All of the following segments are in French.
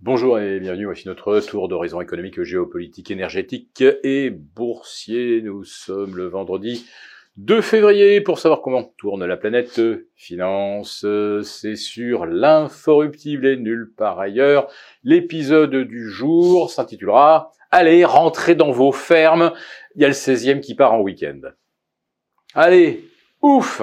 Bonjour et bienvenue, voici notre tour d'horizon économique, géopolitique, énergétique et boursier. Nous sommes le vendredi 2 février pour savoir comment tourne la planète finance. C'est sur l'inforruptible et nulle part ailleurs. L'épisode du jour s'intitulera Allez, rentrez dans vos fermes. Il y a le 16e qui part en week-end. Allez, ouf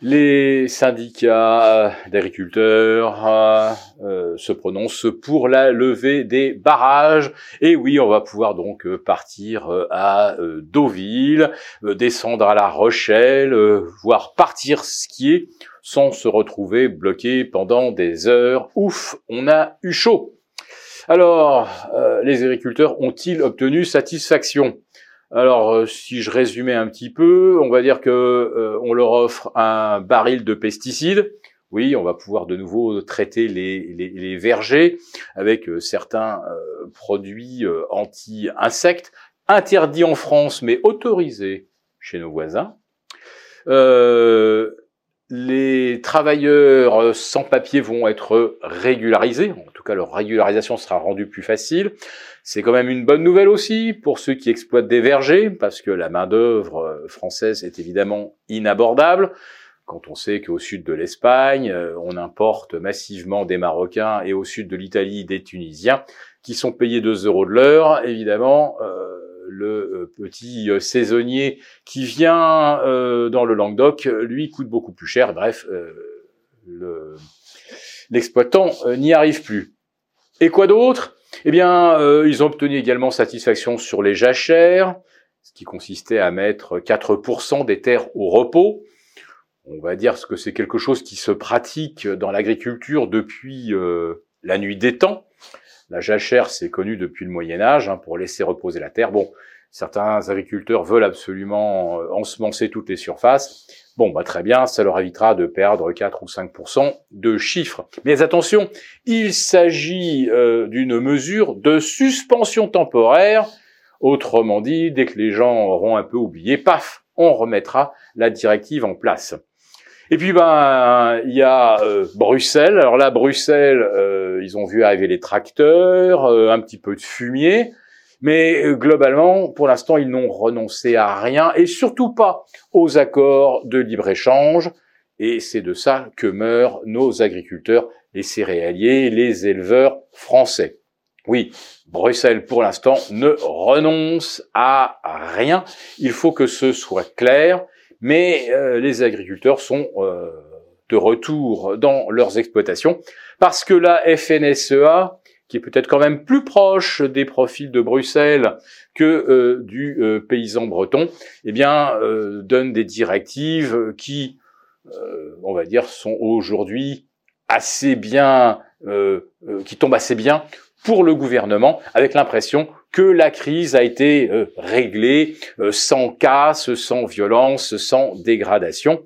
les syndicats d'agriculteurs euh, euh, se prononcent pour la levée des barrages. Et oui, on va pouvoir donc euh, partir à Deauville, descendre à La Rochelle, voire partir skier sans se retrouver bloqué pendant des heures. Ouf, on a eu chaud. Alors, les agriculteurs ont-ils obtenu satisfaction? Alors, euh, si je résumais un petit peu, on va dire que euh, on leur offre un baril de pesticides. Oui, on va pouvoir de nouveau traiter les, vergers avec euh, certains produits anti-insectes, interdits en France mais autorisés chez nos voisins. Les travailleurs sans papier vont être régularisés, en tout cas leur régularisation sera rendue plus facile. C'est quand même une bonne nouvelle aussi pour ceux qui exploitent des vergers, parce que la main-d'œuvre euh, française est évidemment inabordable. Quand on sait qu'au sud de l'Espagne, euh, on importe massivement des Marocains et au sud de l'Italie des Tunisiens, qui sont payés 2 euros de l'heure, évidemment, euh, le petit saisonnier qui vient dans le Languedoc, lui, coûte beaucoup plus cher. Bref, l'exploitant n'y arrive plus. Et quoi d'autre? Eh bien, euh, ils ont obtenu également satisfaction sur les jachères, ce qui consistait à mettre 4% des terres au repos. On va dire que c'est quelque chose qui se pratique dans l'agriculture depuis euh, la nuit des temps. La jachère, c'est connu depuis le Moyen Âge, hein, pour laisser reposer la terre. Bon, certains agriculteurs veulent absolument euh, ensemencer toutes les surfaces. Bon, bah très bien, ça leur évitera de perdre 4 ou 5% de chiffres. Mais attention, il s'agit euh, d'une mesure de suspension temporaire. Autrement dit, dès que les gens auront un peu oublié, paf, on remettra la directive en place. Et puis ben il y a euh, Bruxelles. Alors là, Bruxelles, euh, ils ont vu arriver les tracteurs, un petit peu de fumier. Mais euh, globalement, pour l'instant, ils n'ont renoncé à rien et surtout pas aux accords de libre-échange. Et c'est de ça que meurent nos agriculteurs, les céréaliers, les éleveurs français. Oui, Bruxelles, pour l'instant, ne renonce à rien. Il faut que ce soit clair. Mais euh, les agriculteurs sont euh, de retour dans leurs exploitations parce que la FNSEA qui est peut-être quand même plus proche des profils de Bruxelles que euh, du euh, paysan breton, eh bien, euh, donne des directives qui, on va dire, sont aujourd'hui assez bien, qui tombent assez bien pour le gouvernement, avec l'impression que la crise a été réglée sans casse, sans violence, sans dégradation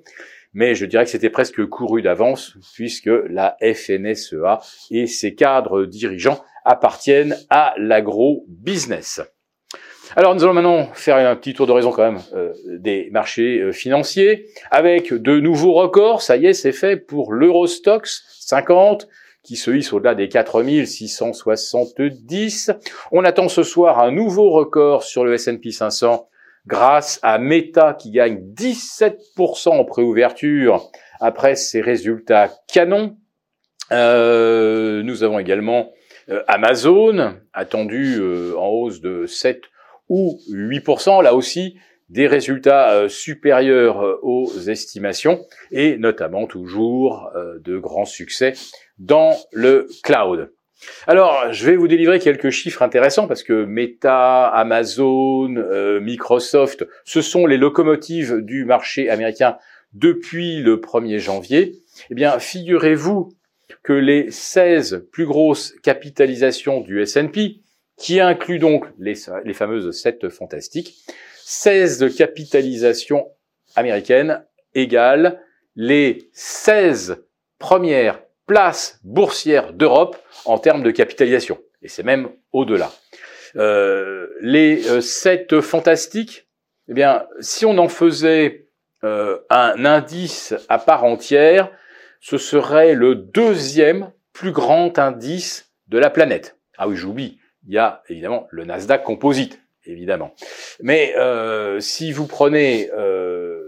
mais je dirais que c'était presque couru d'avance puisque la FNSEA et ses cadres dirigeants appartiennent à l'agro-business. Alors nous allons maintenant faire un petit tour d'horizon quand même euh, des marchés euh, financiers avec de nouveaux records. Ça y est, c'est fait pour l'Eurostox 50 qui se hisse au-delà des 4670. On attend ce soir un nouveau record sur le S&P 500 grâce à Meta qui gagne 17% en préouverture après ses résultats canons. Euh, nous avons également euh, Amazon, attendu euh, en hausse de 7 ou 8%, là aussi des résultats supérieurs aux estimations et notamment toujours de grands succès dans le cloud. Alors, je vais vous délivrer quelques chiffres intéressants parce que Meta, Amazon, euh, Microsoft, ce sont les locomotives du marché américain depuis le 1er janvier. Eh bien, figurez-vous que les 16 plus grosses capitalisations du S&P, qui incluent donc les, fameuses 7 fantastiques, 16 de capitalisation américaine égale les 16 premières place boursière d'Europe en termes de capitalisation. Et c'est même au-delà. Euh, les euh, sept fantastiques, eh bien, si on en faisait euh, un indice à part entière, ce serait le deuxième plus grand indice de la planète. Ah oui, j'oublie, il y a évidemment le Nasdaq Composite, évidemment. Mais euh, si vous prenez euh,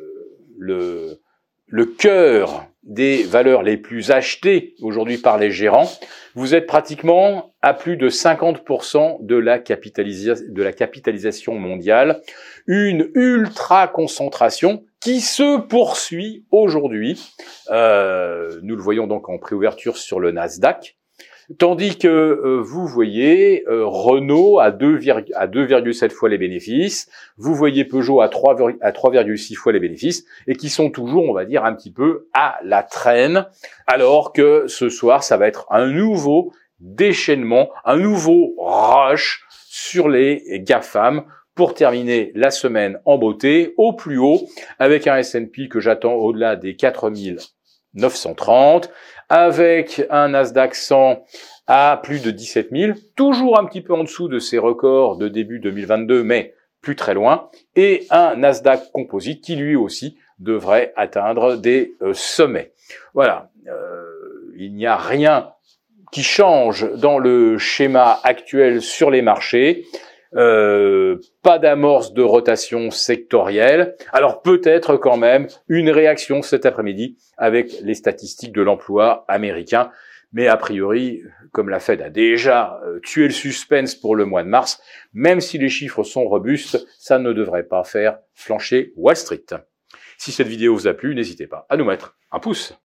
le, le cœur des valeurs les plus achetées aujourd'hui par les gérants, vous êtes pratiquement à plus de 50% de la, capitalisation mondiale. Une ultra concentration qui se poursuit aujourd'hui. Euh, nous le voyons donc en préouverture sur le Nasdaq. Tandis que euh, vous voyez euh, Renault à 2,7 fois les bénéfices, vous voyez Peugeot à 3,6 fois les bénéfices, et qui sont toujours, on va dire, un petit peu à la traîne, alors que ce soir, ça va être un nouveau déchaînement, un nouveau rush sur les GAFAM pour terminer la semaine en beauté au plus haut avec un S&P que j'attends au-delà des 4930 avec un Nasdaq 100 à plus de 17 000, toujours un petit peu en dessous de ses records de début 2022, mais plus très loin, et un Nasdaq Composite qui lui aussi devrait atteindre des euh, sommets. Voilà, euh, il n'y a rien qui change dans le schéma actuel sur les marchés. Euh, pas d'amorce de rotation sectorielle. Alors peut-être quand même une réaction cet après-midi avec les statistiques de l'emploi américain. Mais a priori, comme la Fed a déjà euh, tué le suspense pour le mois de mars, même si les chiffres sont robustes, ça ne devrait pas faire flancher Wall Street. Si cette vidéo vous a plu, n'hésitez pas à nous mettre un pouce.